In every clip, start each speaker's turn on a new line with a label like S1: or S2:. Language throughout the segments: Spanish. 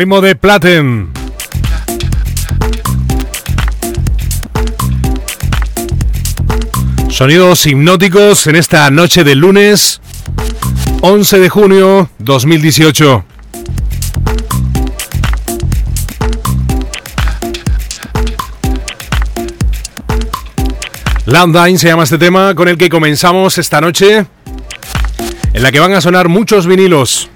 S1: ritmo de Platen. Sonidos hipnóticos en esta noche del lunes 11 de junio 2018. Landline se llama este tema con el que comenzamos esta noche, en la que van a sonar muchos vinilos.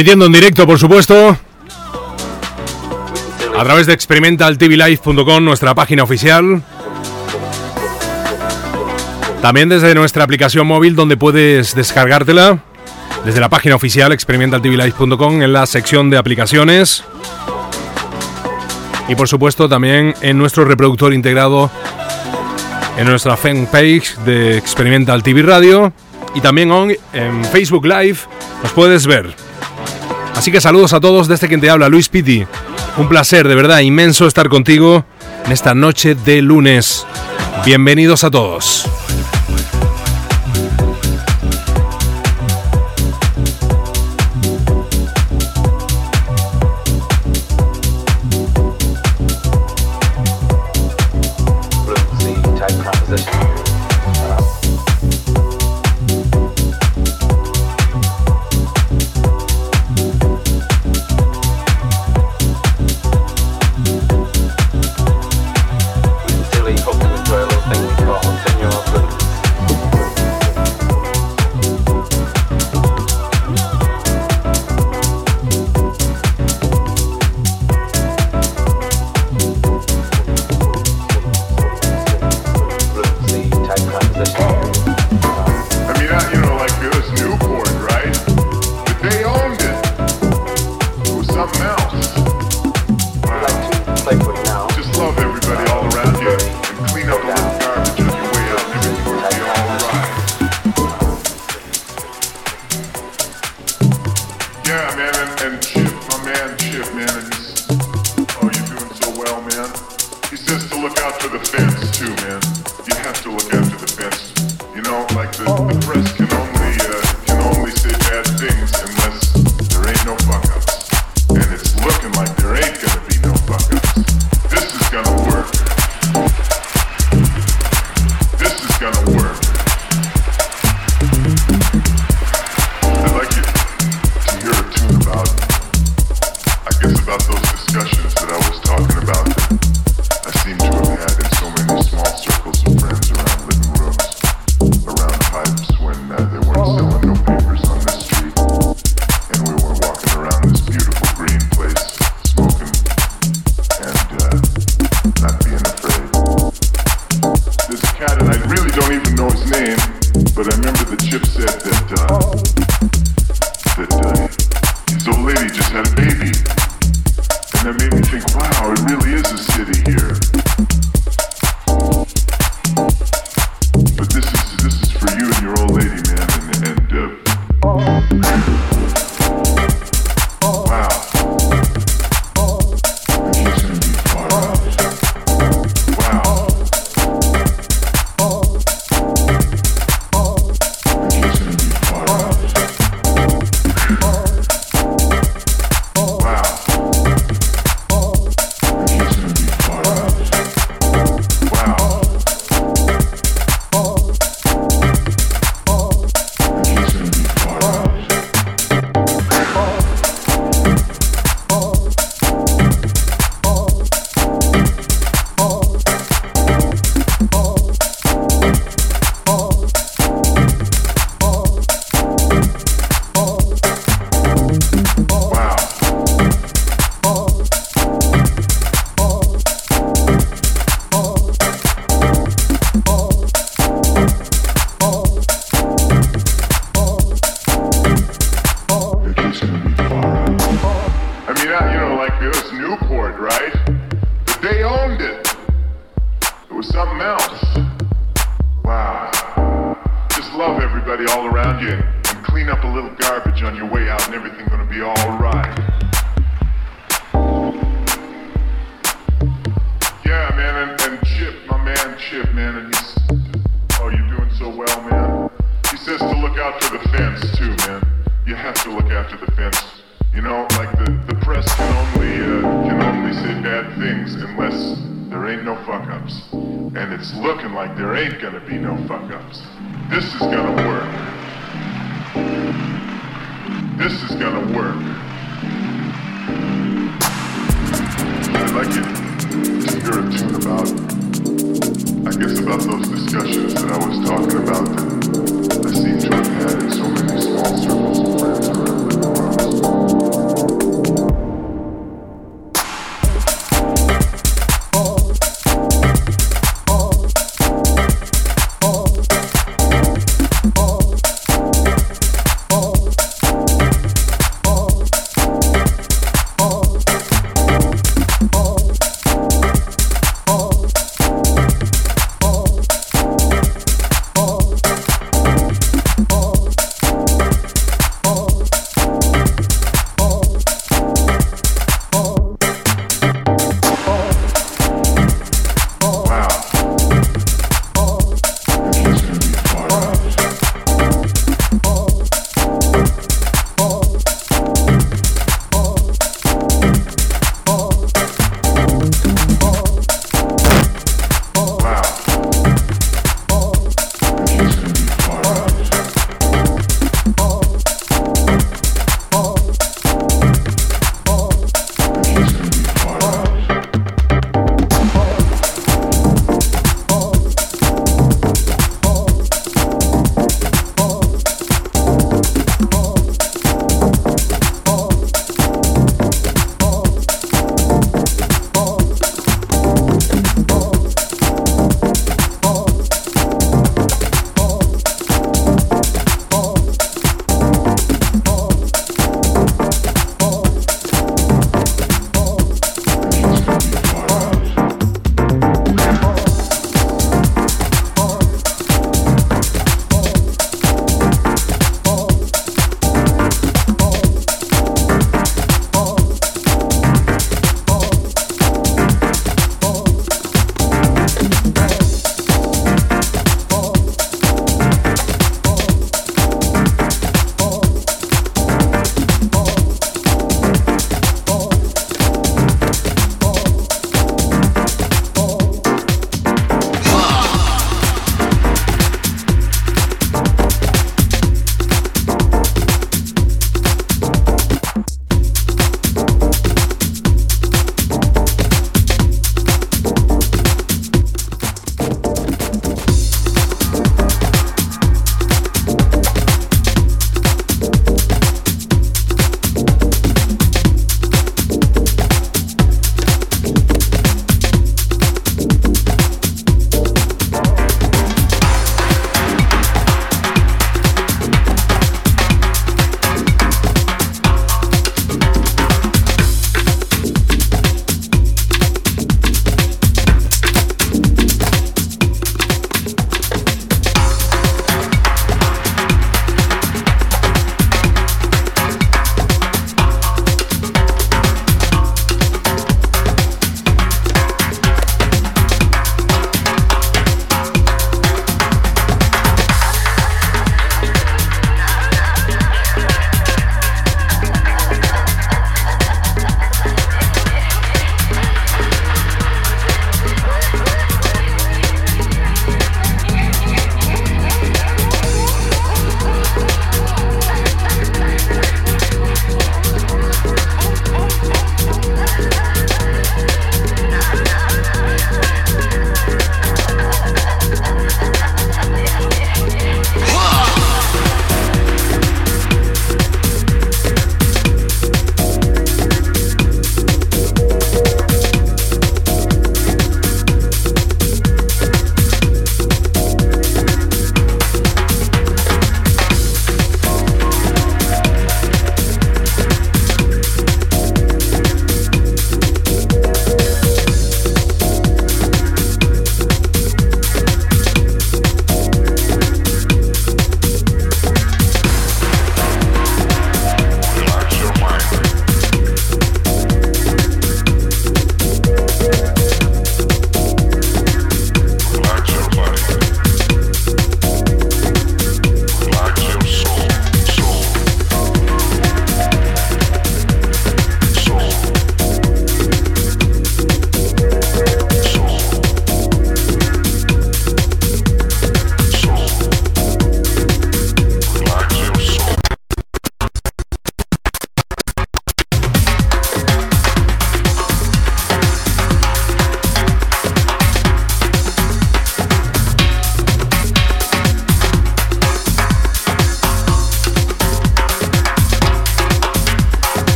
S2: Emitiendo en directo, por supuesto. A través de experimentaltvlife.com, nuestra página oficial. También desde nuestra aplicación móvil donde puedes descargártela. Desde la página oficial experimentaltvlife.com en la sección de aplicaciones. Y por supuesto también en nuestro reproductor integrado en nuestra fanpage de Experimental TV Radio. Y también en Facebook Live nos puedes ver. Así que saludos a todos desde este quien te habla, Luis Piti. Un placer, de verdad, inmenso estar contigo en esta noche de lunes. Bienvenidos a todos. Bridge on your way out and everything gonna be alright. Yeah, man, and, and Chip, my man Chip, man, and he's, oh, you're doing so well, man. He says to look out for the fence, too, man. You have to look after the fence. You know, like the, the press can only, uh, can only say bad things unless there ain't no fuck-ups. And it's looking like there ain't gonna be no fuck-ups. This is gonna work. This is gonna work. I'd like you to hear a tune about, I guess about those discussions that I was talking about that I seem to have had in so many small circles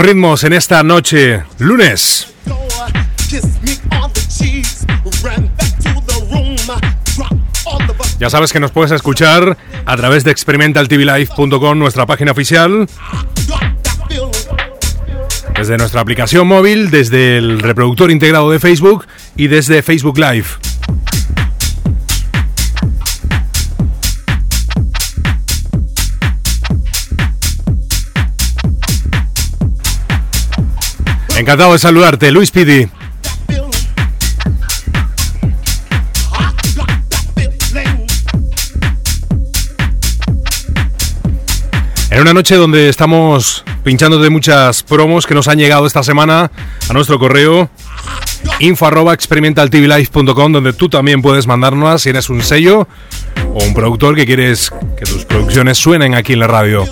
S1: Ritmos en esta noche, lunes. Ya sabes que nos puedes escuchar a través de experimentaltvlife.com, nuestra página oficial. Desde nuestra aplicación móvil, desde el reproductor integrado de Facebook y desde Facebook Live. Encantado de saludarte, Luis Pidi. En una noche donde estamos pinchando de muchas promos que nos han llegado esta semana a nuestro correo info experimentaltvlife.com donde tú también puedes mandarnos si eres un sello o un productor que quieres que tus producciones suenen aquí en la radio.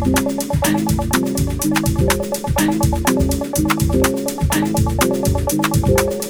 S1: thank you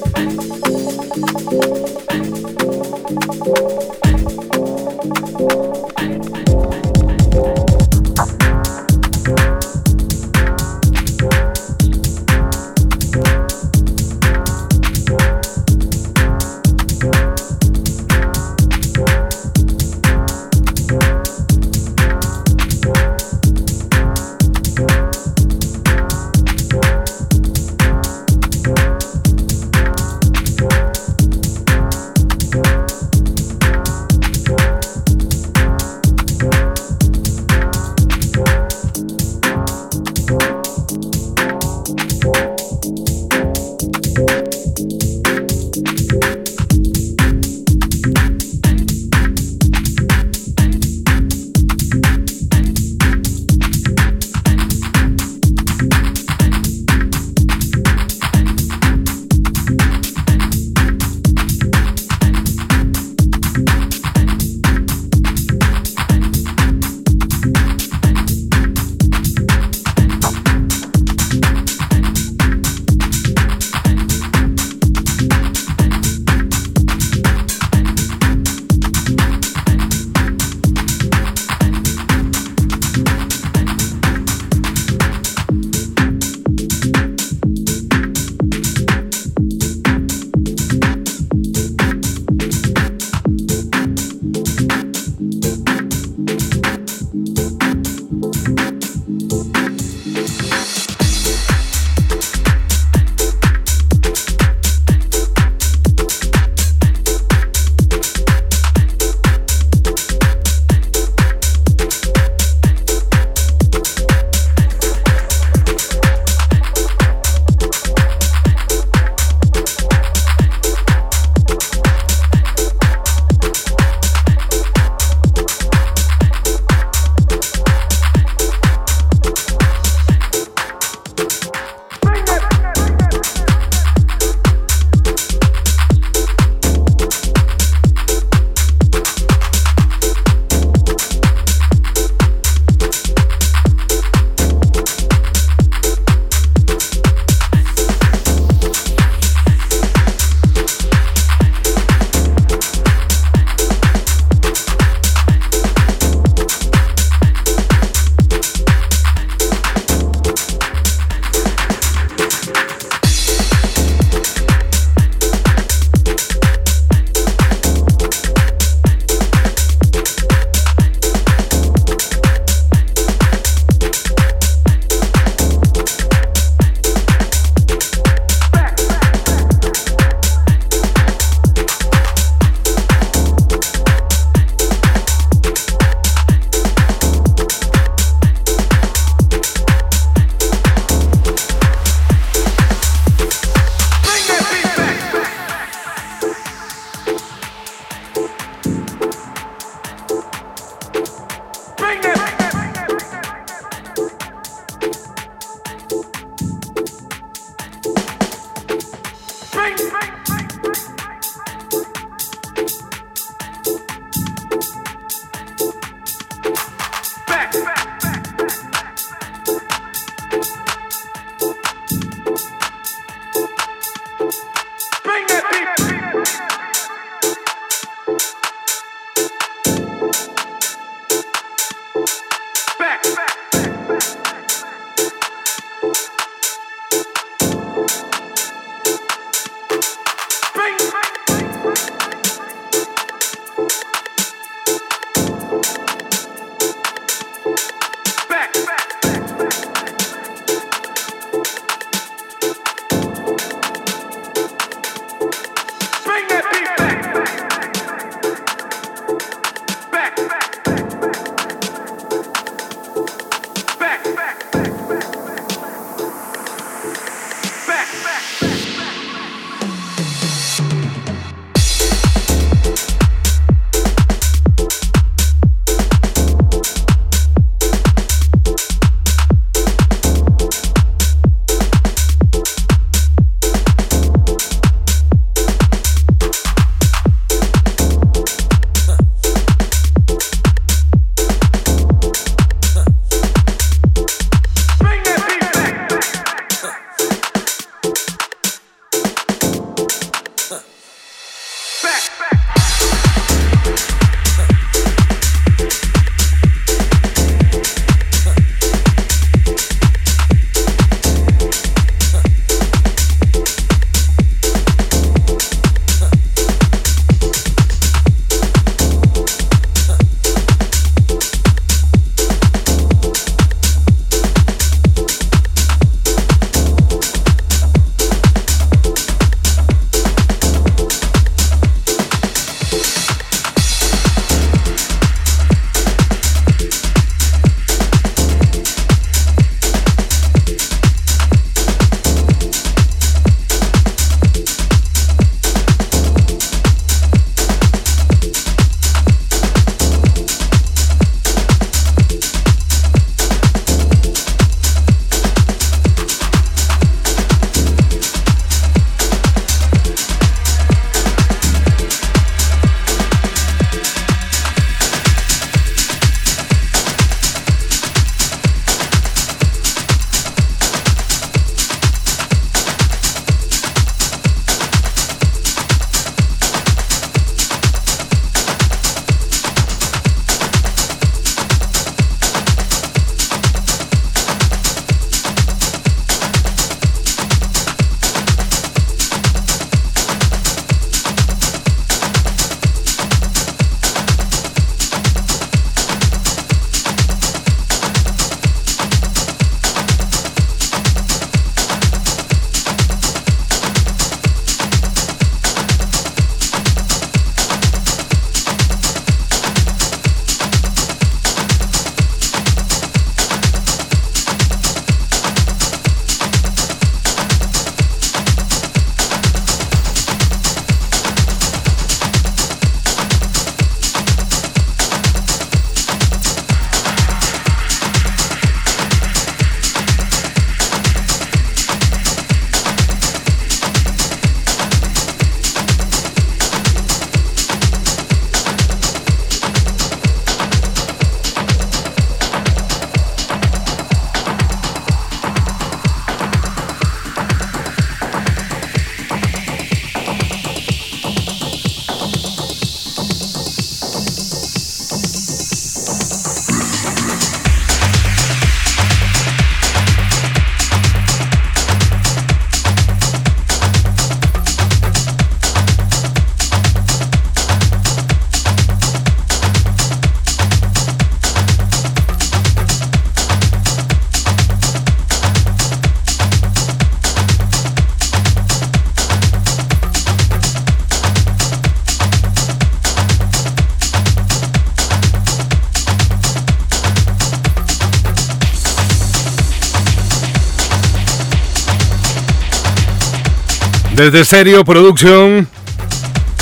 S1: Desde Serio Production,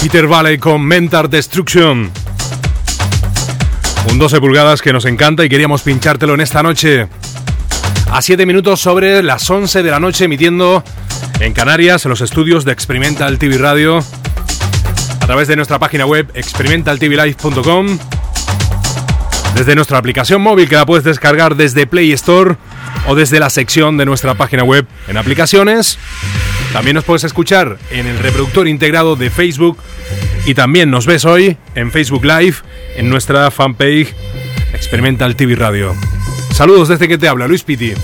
S1: Peter Valley con Mental Destruction. Un 12 pulgadas que nos encanta y queríamos pinchártelo en esta noche. A 7 minutos sobre las 11 de la noche emitiendo en Canarias, en los estudios de Experimental TV Radio, a través de nuestra página web experimentaltvlive.com, desde nuestra aplicación móvil que la puedes descargar desde Play Store o desde la sección de nuestra página web en aplicaciones. También nos puedes escuchar en el reproductor integrado de Facebook y también nos ves hoy en Facebook Live en nuestra fanpage Experimental TV Radio. Saludos desde que te habla Luis Piti.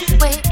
S3: you wait.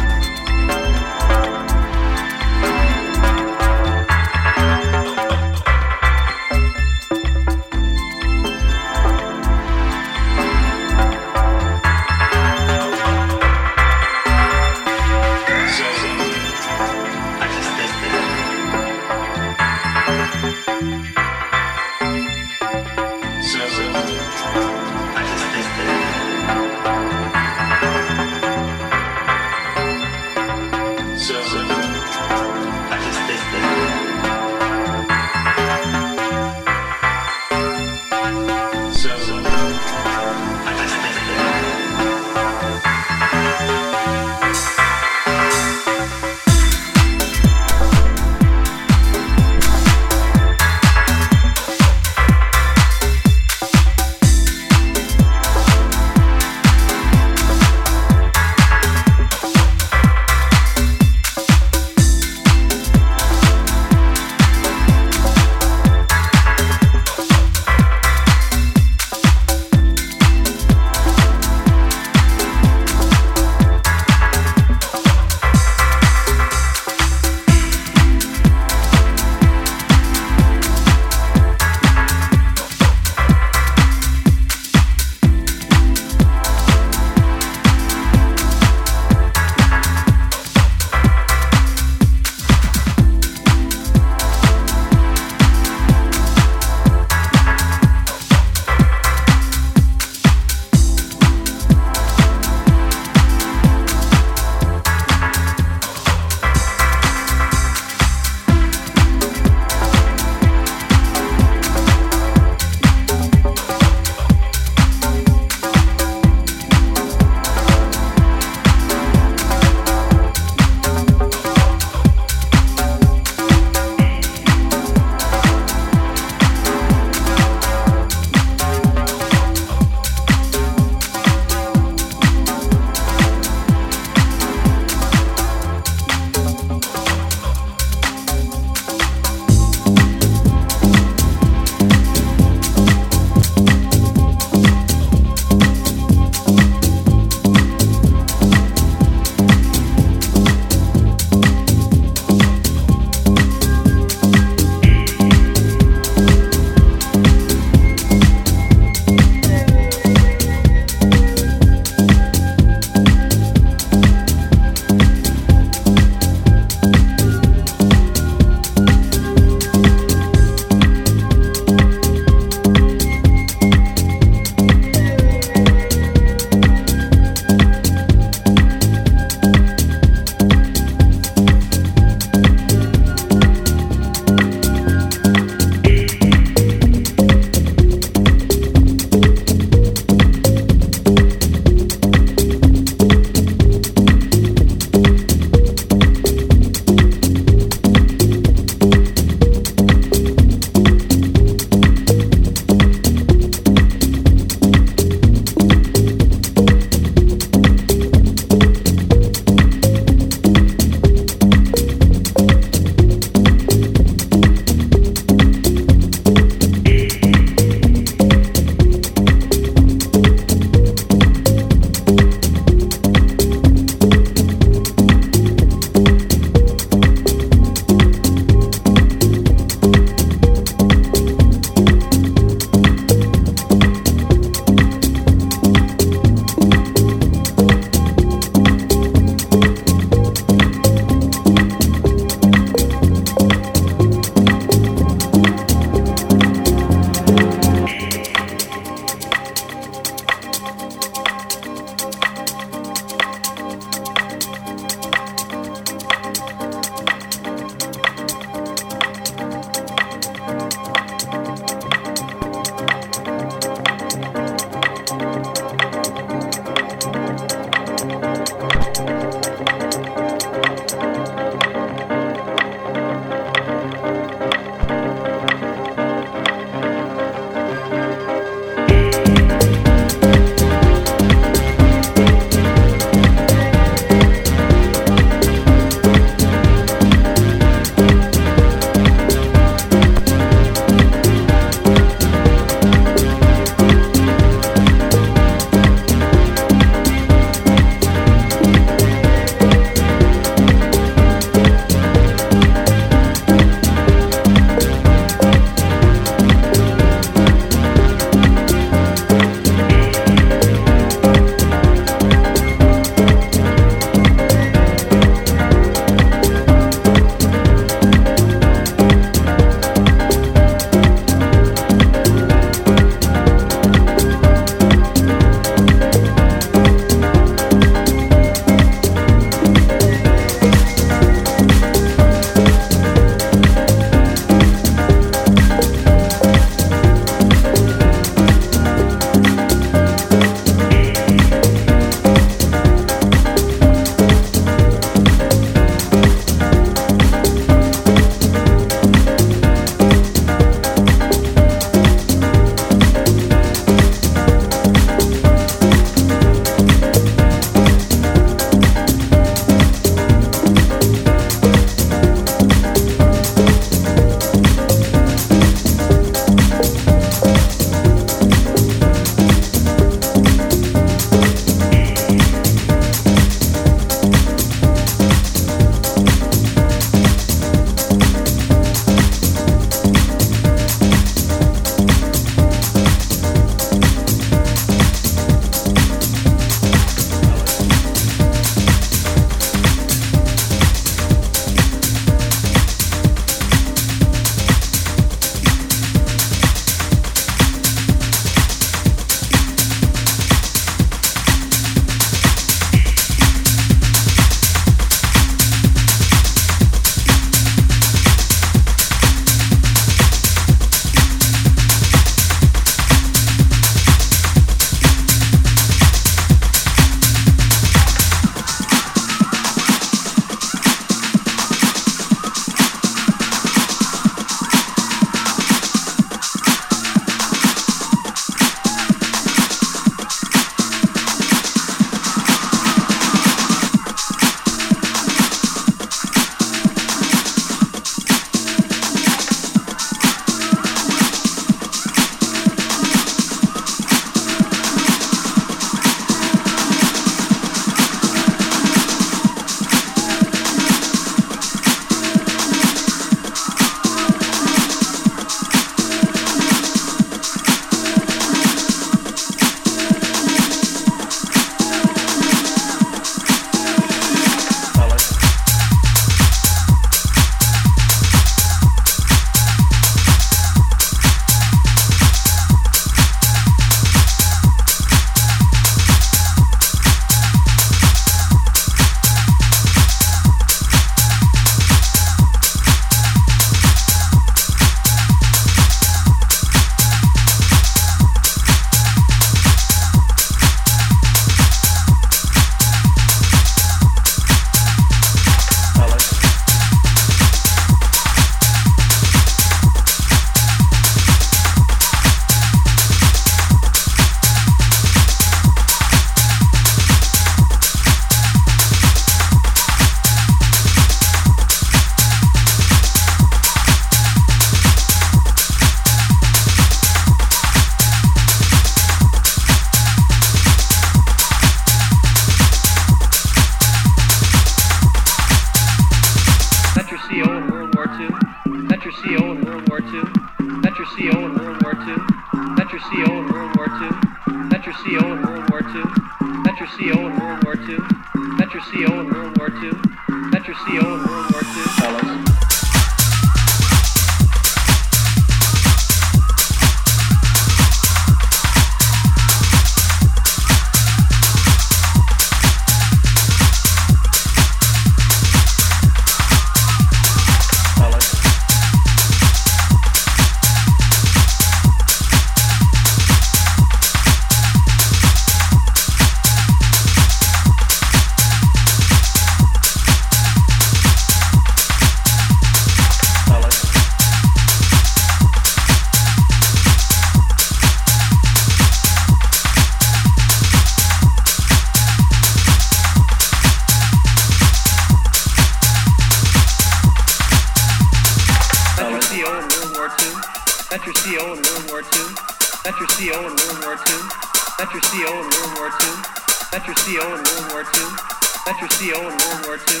S3: CO in World War II?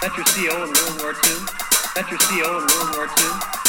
S3: That's your CO in World War II? That's your CO in World War II?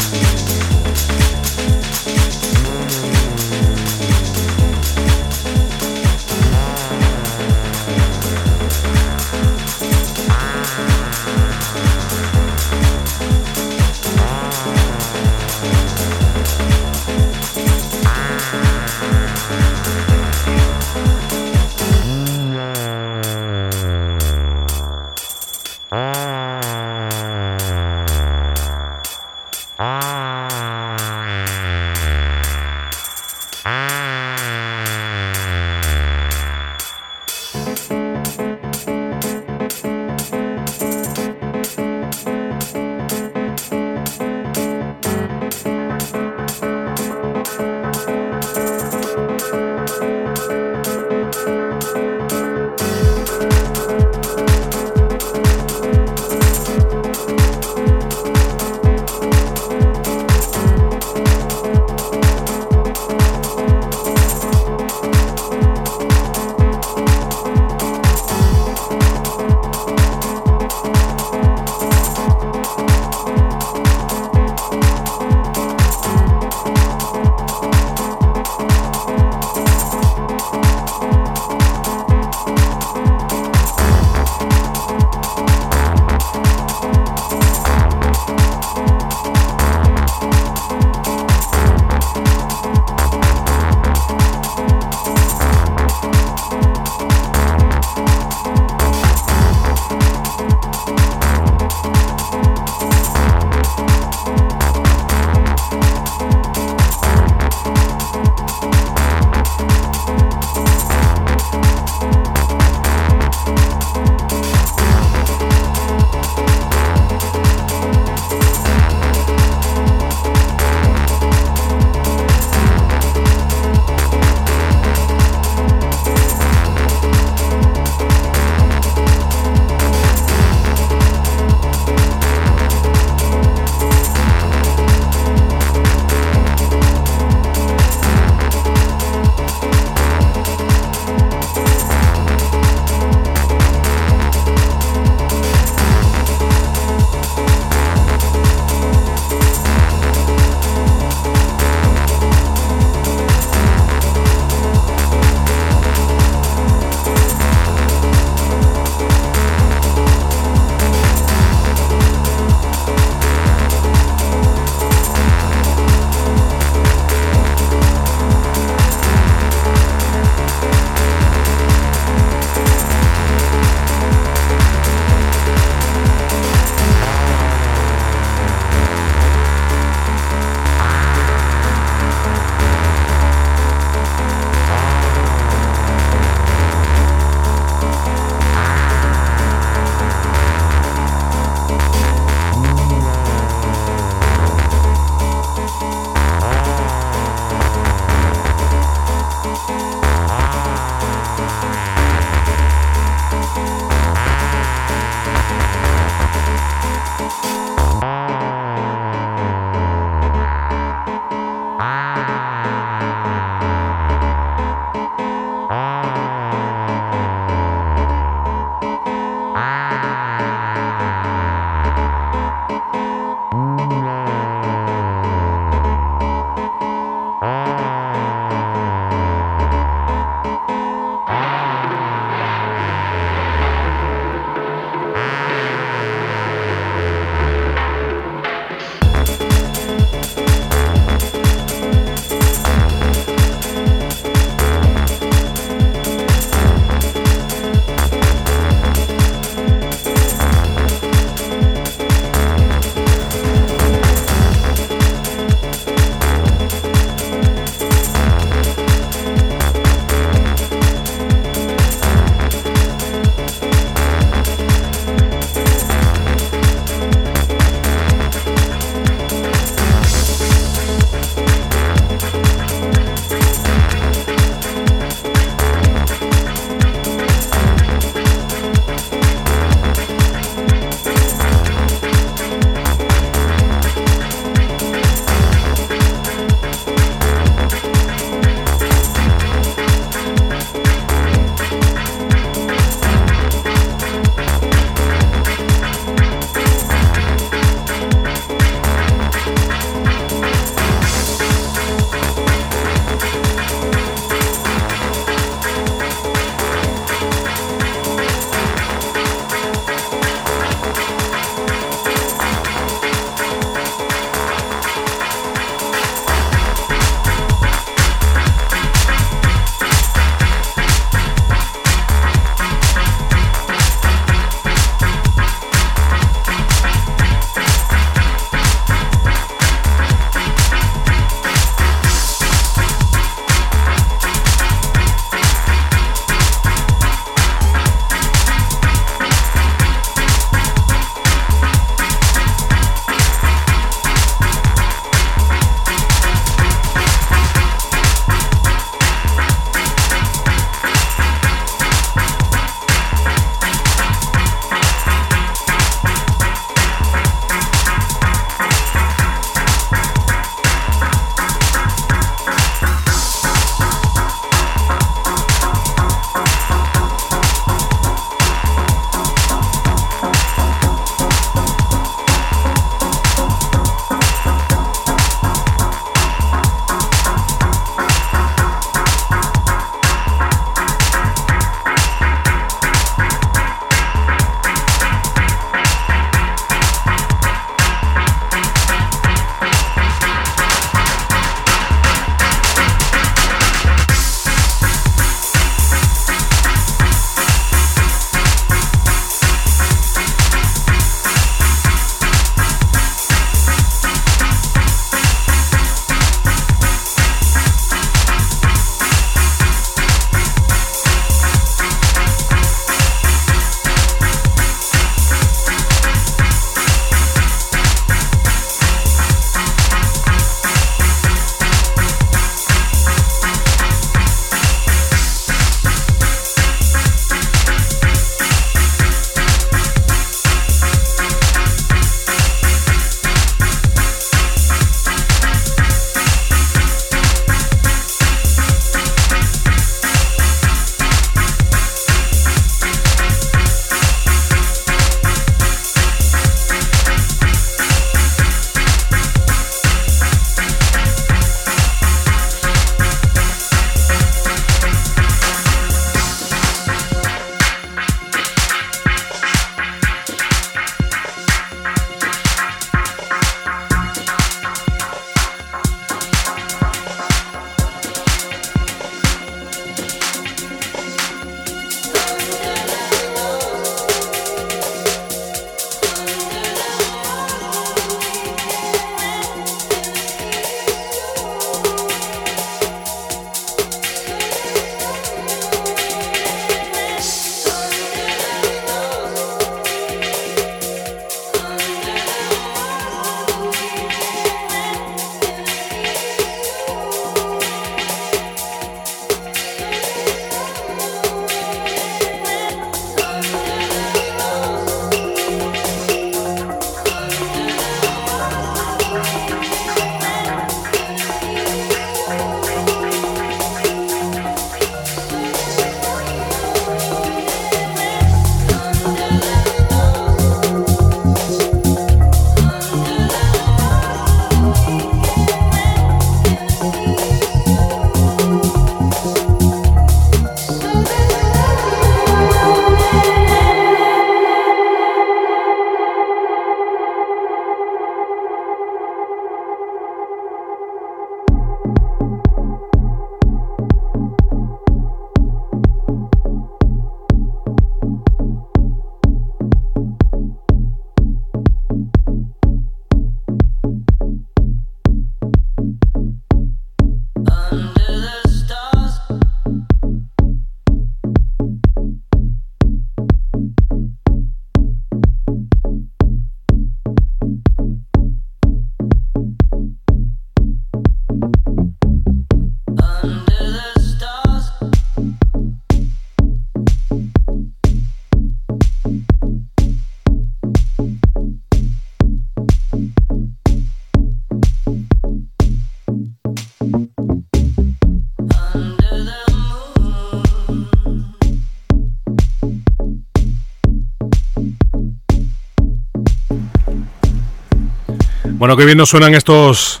S1: Bueno, qué bien nos suenan estos,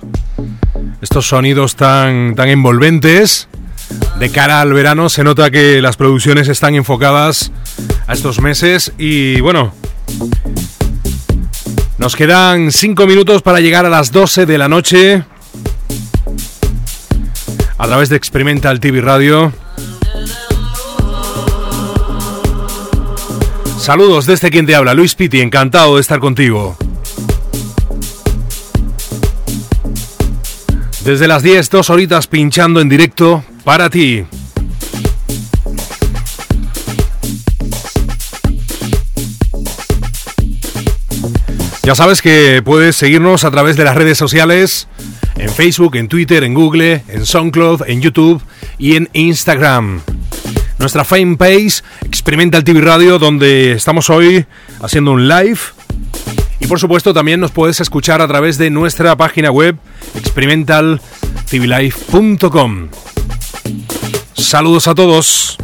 S1: estos sonidos tan, tan envolventes. De cara al verano se nota que las producciones están enfocadas a estos meses y bueno, nos quedan 5 minutos para llegar a las 12 de la noche a través de Experimental TV Radio. Saludos desde quien te habla, Luis Pitti, encantado de estar contigo. Desde las 10, dos horitas pinchando en directo para ti. Ya sabes que puedes seguirnos a través de las redes sociales, en Facebook, en Twitter, en Google, en SoundCloud, en YouTube y en Instagram. Nuestra fanpage, Experimental TV Radio, donde estamos hoy haciendo un live. Y por supuesto también nos puedes escuchar a través de nuestra página web, experimentaltvlife.com. Saludos a todos.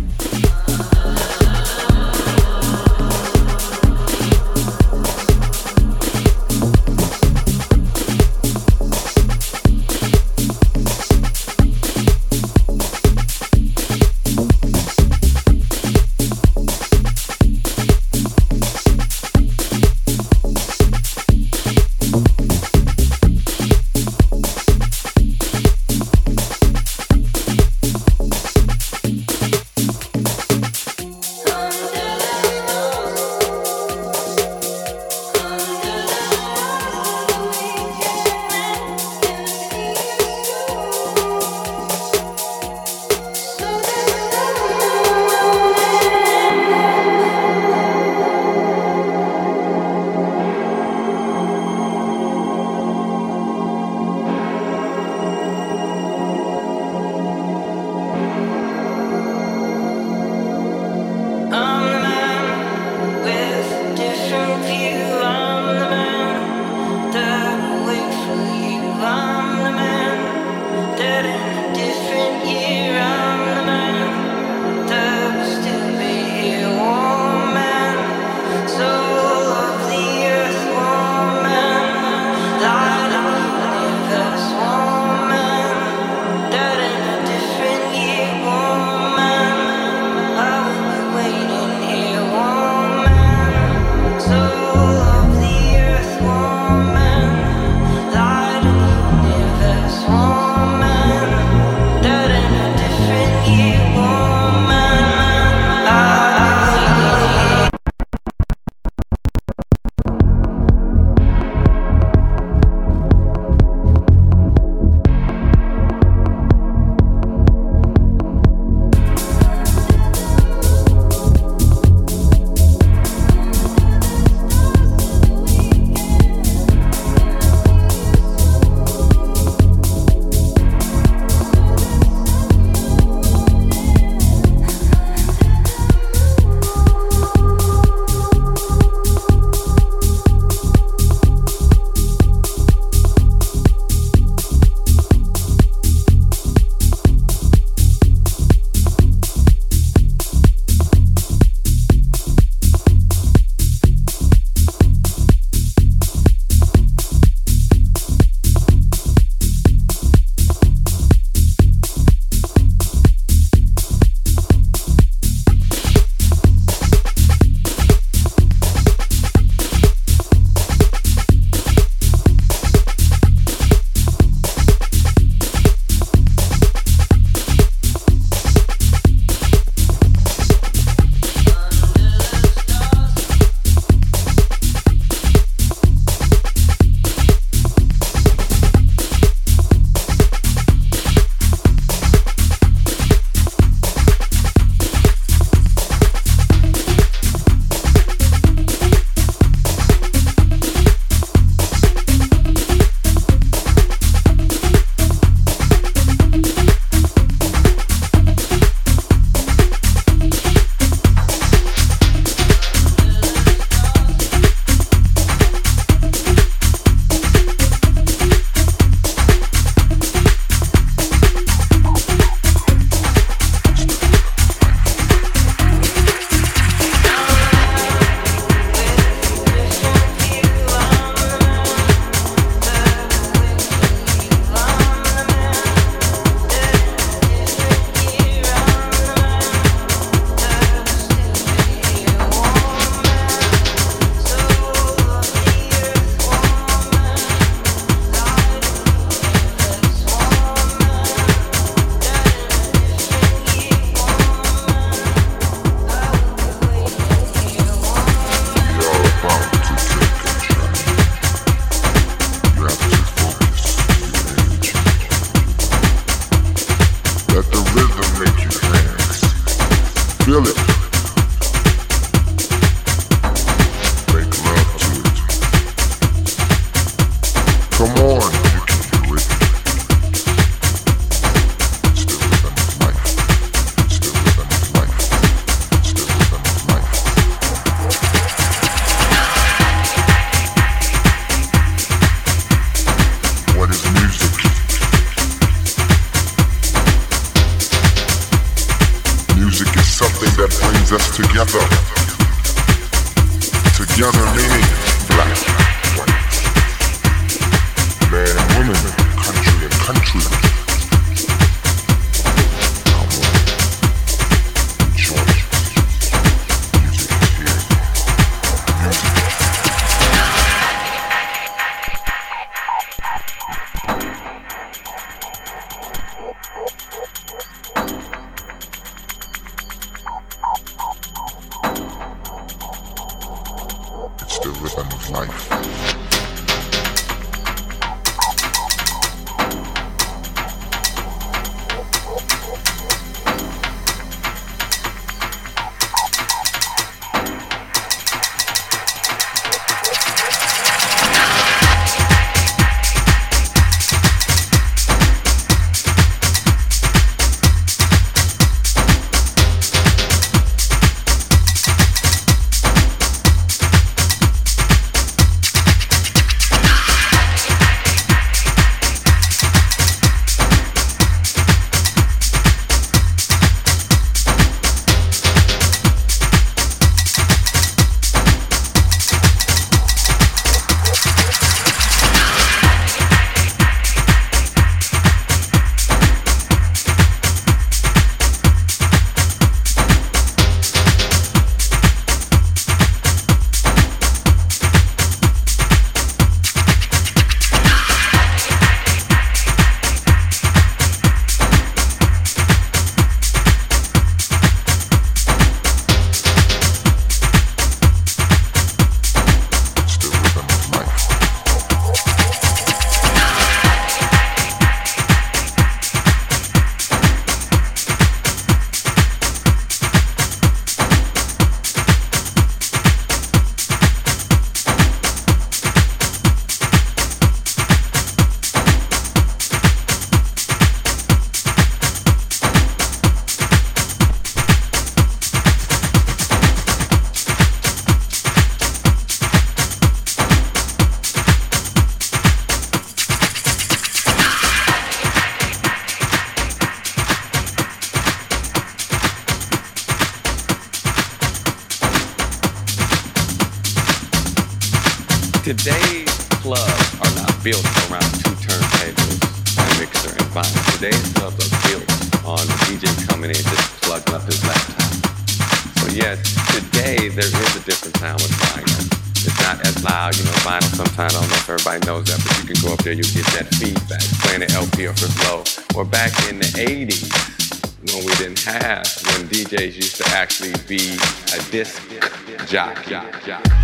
S4: jockey. jockey.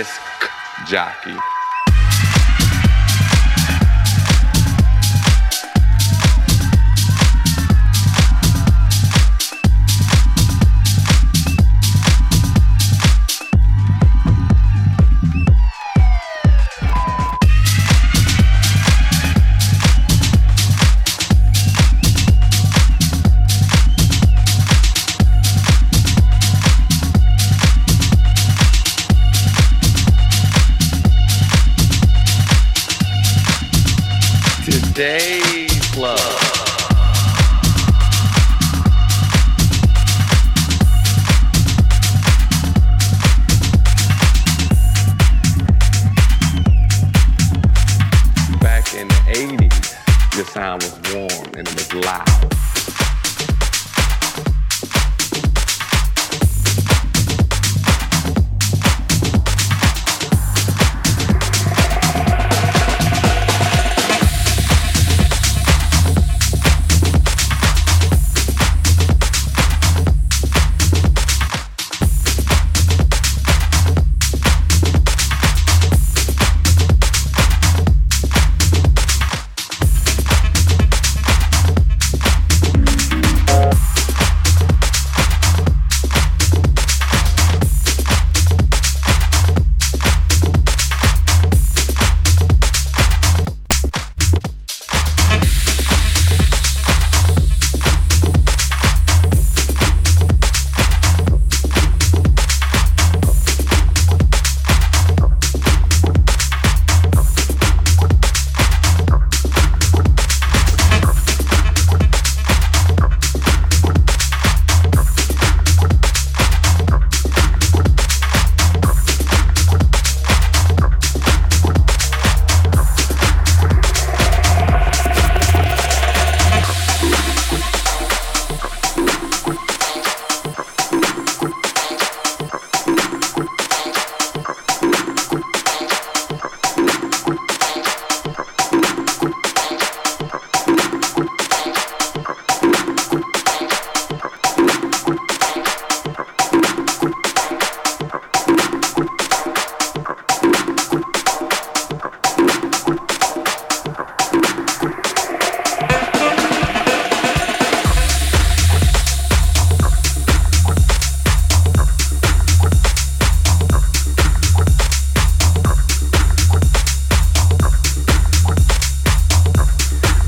S4: Disc jockey.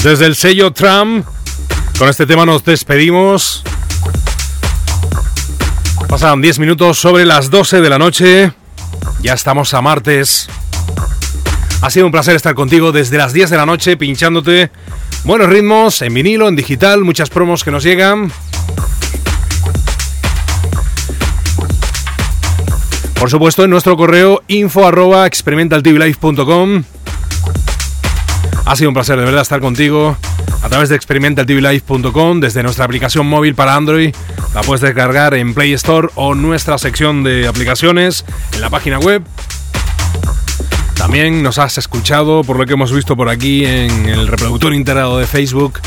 S1: Desde el sello Tram, con este tema nos despedimos. Pasan 10 minutos sobre las 12 de la noche. Ya estamos a martes. Ha sido un placer estar contigo desde las 10 de la noche pinchándote buenos ritmos en vinilo, en digital, muchas promos que nos llegan. Por supuesto, en nuestro correo info arroba experimentaltvlife.com. Ha sido un placer de verdad estar contigo a través de experimentaltvlife.com desde nuestra aplicación móvil para Android. La puedes descargar en Play Store o nuestra sección de aplicaciones en la página web. También nos has escuchado por lo que hemos visto por aquí en el reproductor integrado de Facebook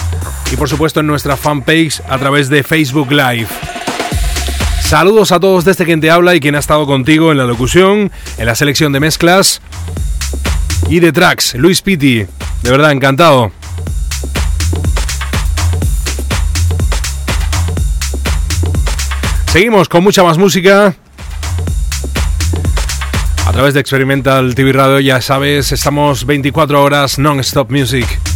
S1: y por supuesto en nuestra fanpage a través de Facebook Live. Saludos a todos desde quien te habla y quien ha estado contigo en la locución, en la selección de mezclas y de tracks. Luis Pitti, de verdad encantado. Seguimos con mucha más música. A través de Experimental TV Radio, ya sabes, estamos 24 horas non-stop music.